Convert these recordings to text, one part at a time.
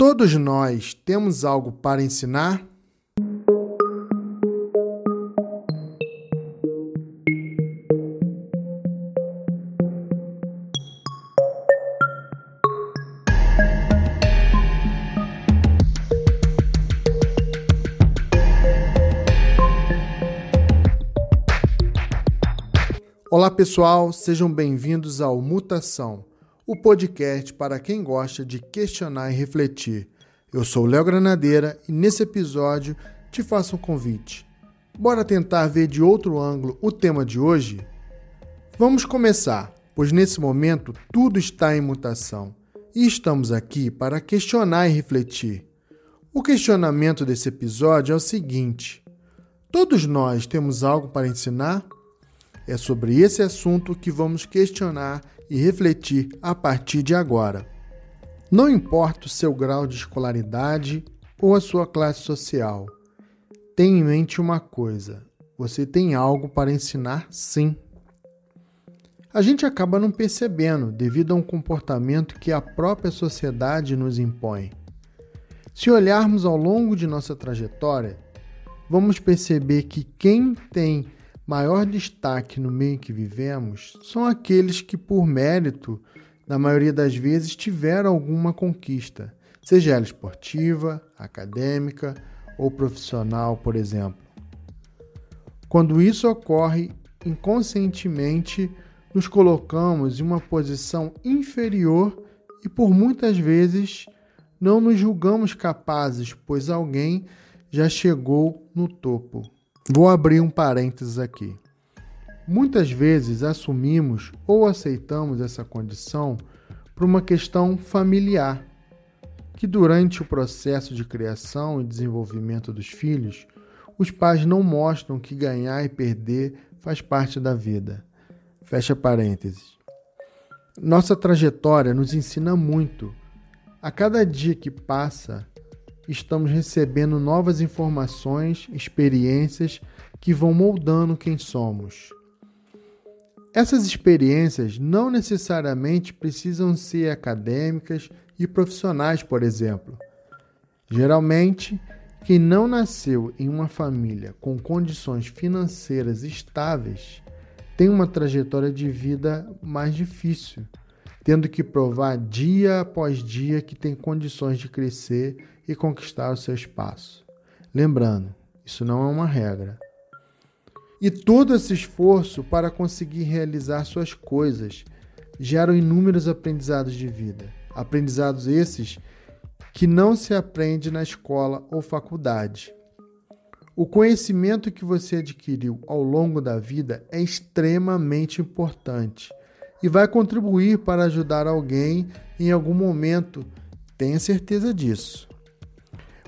Todos nós temos algo para ensinar? Olá pessoal, sejam bem-vindos ao Mutação, o podcast para quem gosta de questionar e refletir. Eu sou Léo Granadeira e nesse episódio te faço um convite. Bora tentar ver de outro ângulo o tema de hoje? Vamos começar, pois nesse momento tudo está em mutação e estamos aqui para questionar e refletir. O questionamento desse episódio é o seguinte: todos nós temos algo para ensinar? É sobre esse assunto que vamos questionar e refletir a partir de agora. Não importa o seu grau de escolaridade ou a sua classe social, tenha em mente uma coisa: você tem algo para ensinar, sim. A gente acaba não percebendo devido a um comportamento que a própria sociedade nos impõe. Se olharmos ao longo de nossa trajetória, vamos perceber que quem tem maior destaque no meio que vivemos são aqueles que, por mérito, na maioria das vezes, tiveram alguma conquista, seja ela esportiva, acadêmica ou profissional, por exemplo. Quando isso ocorre, inconscientemente nos colocamos em uma posição inferior e por muitas vezes não nos julgamos capazes, pois alguém já chegou no topo. Vou abrir um parênteses aqui. Muitas vezes assumimos ou aceitamos essa condição por uma questão familiar, que durante o processo de criação e desenvolvimento dos filhos, os pais não mostram que ganhar e perder faz parte da vida. Fecha parênteses. Nossa trajetória nos ensina muito. A cada dia que passa, estamos recebendo novas informações, experiências que vão moldando quem somos. Essas experiências não necessariamente precisam ser acadêmicas e profissionais, por exemplo. Geralmente, quem não nasceu em uma família com condições financeiras estáveis tem uma trajetória de vida mais difícil, tendo que provar dia após dia que tem condições de crescer e conquistar o seu espaço. Lembrando, isso não é uma regra. E todo esse esforço para conseguir realizar suas coisas geram inúmeros aprendizados de vida. Aprendizados esses que não se aprende na escola ou faculdade. O conhecimento que você adquiriu ao longo da vida é extremamente importante e vai contribuir para ajudar alguém em algum momento, tenha certeza disso.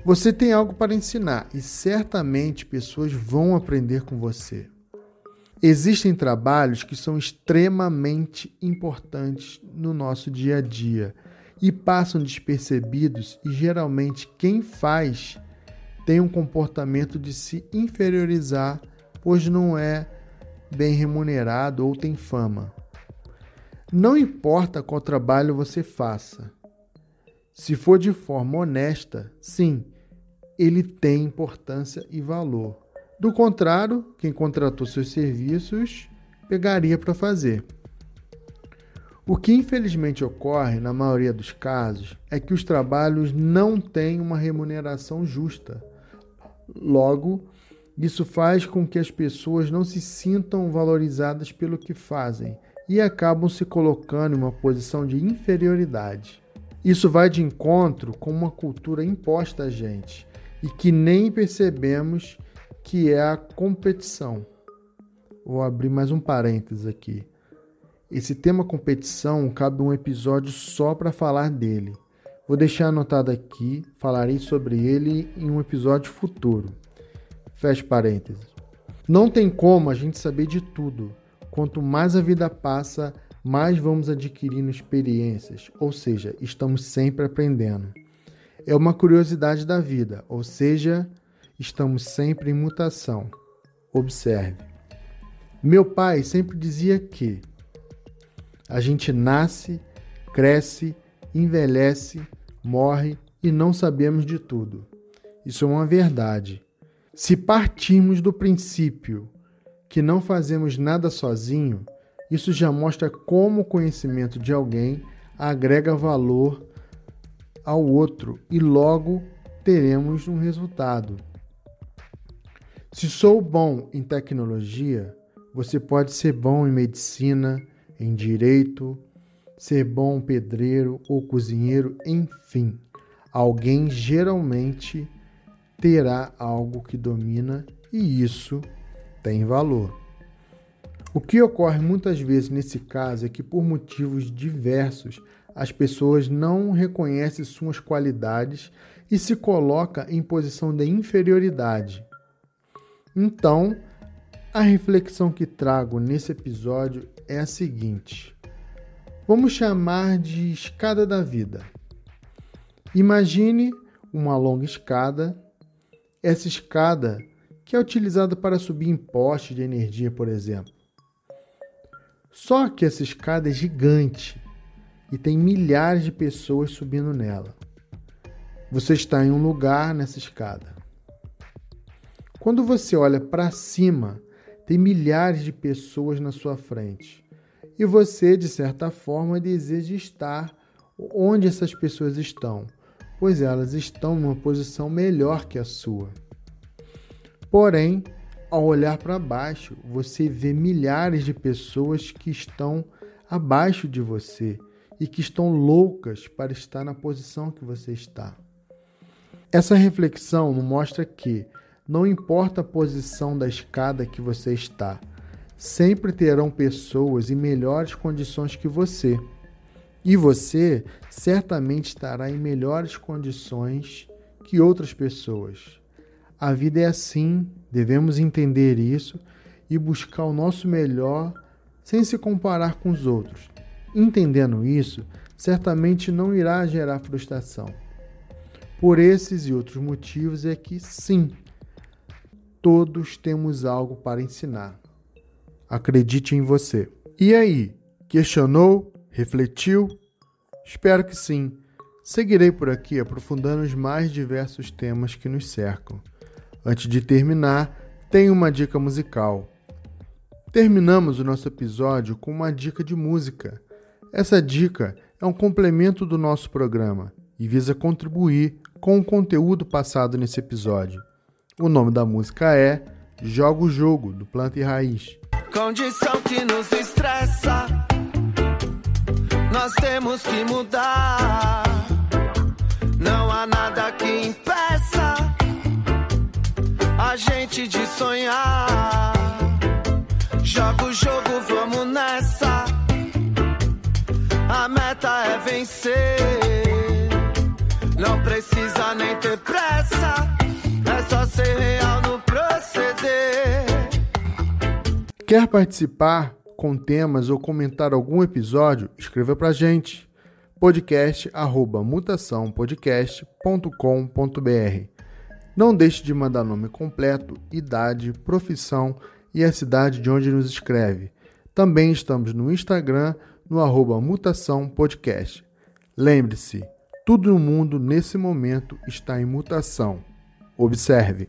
Você tem algo para ensinar e certamente pessoas vão aprender com você. Existem trabalhos que são extremamente importantes no nosso dia a dia e passam despercebidos, e geralmente quem faz tem um comportamento de se inferiorizar, pois não é bem remunerado ou tem fama. Não importa qual trabalho você faça, se for de forma honesta, sim, ele tem importância e valor. Do contrário, quem contratou seus serviços pegaria para fazer. O que infelizmente ocorre na maioria dos casos é que os trabalhos não têm uma remuneração justa. Logo, isso faz com que as pessoas não se sintam valorizadas pelo que fazem e acabam se colocando em uma posição de inferioridade. Isso vai de encontro com uma cultura imposta a gente, e que nem percebemos que é a competição. Vou abrir mais um parênteses aqui. Esse tema competição cabe um episódio só para falar dele. Vou deixar anotado aqui, falarei sobre ele em um episódio futuro. Feche parênteses. Não tem como a gente saber de tudo. Quanto mais a vida passa, mais vamos adquirindo experiências, ou seja, estamos sempre aprendendo é uma curiosidade da vida, ou seja, estamos sempre em mutação. Observe. Meu pai sempre dizia que a gente nasce, cresce, envelhece, morre e não sabemos de tudo. Isso é uma verdade. Se partirmos do princípio que não fazemos nada sozinho, isso já mostra como o conhecimento de alguém agrega valor ao outro e logo teremos um resultado. Se sou bom em tecnologia, você pode ser bom em medicina, em direito, ser bom pedreiro ou cozinheiro, enfim. Alguém geralmente terá algo que domina e isso tem valor. O que ocorre muitas vezes nesse caso é que, por motivos diversos, as pessoas não reconhecem suas qualidades e se coloca em posição de inferioridade. Então, a reflexão que trago nesse episódio é a seguinte: vamos chamar de escada da vida. Imagine uma longa escada. Essa escada que é utilizada para subir em postes de energia, por exemplo. Só que essa escada é gigante e tem milhares de pessoas subindo nela. Você está em um lugar nessa escada. Quando você olha para cima, tem milhares de pessoas na sua frente. E você, de certa forma, deseja estar onde essas pessoas estão, pois elas estão numa posição melhor que a sua. Porém, ao olhar para baixo, você vê milhares de pessoas que estão abaixo de você e que estão loucas para estar na posição que você está. Essa reflexão mostra que, não importa a posição da escada que você está, sempre terão pessoas em melhores condições que você. E você certamente estará em melhores condições que outras pessoas. A vida é assim, devemos entender isso e buscar o nosso melhor sem se comparar com os outros. Entendendo isso, certamente não irá gerar frustração. Por esses e outros motivos é que, sim, todos temos algo para ensinar. Acredite em você. E aí, questionou? Refletiu? Espero que sim. Seguirei por aqui aprofundando os mais diversos temas que nos cercam. Antes de terminar, tenho uma dica musical. Terminamos o nosso episódio com uma dica de música. Essa dica é um complemento do nosso programa e visa contribuir com o conteúdo passado nesse episódio. O nome da música é Joga o Jogo, do Planta e Raiz. Condição que nos estressa, nós temos que mudar. Não há gente de sonhar. Joga o jogo, vamos nessa. A meta é vencer. Não precisa nem ter pressa. É só ser real no proceder. Quer participar com temas ou comentar algum episódio? Escreva pra gente. podcast@mutaçãopodcast.com.br. Não deixe de mandar nome completo, idade, profissão e a cidade de onde nos escreve. Também estamos no Instagram no arroba Mutação Podcast. Lembre-se, tudo no mundo nesse momento está em mutação. Observe.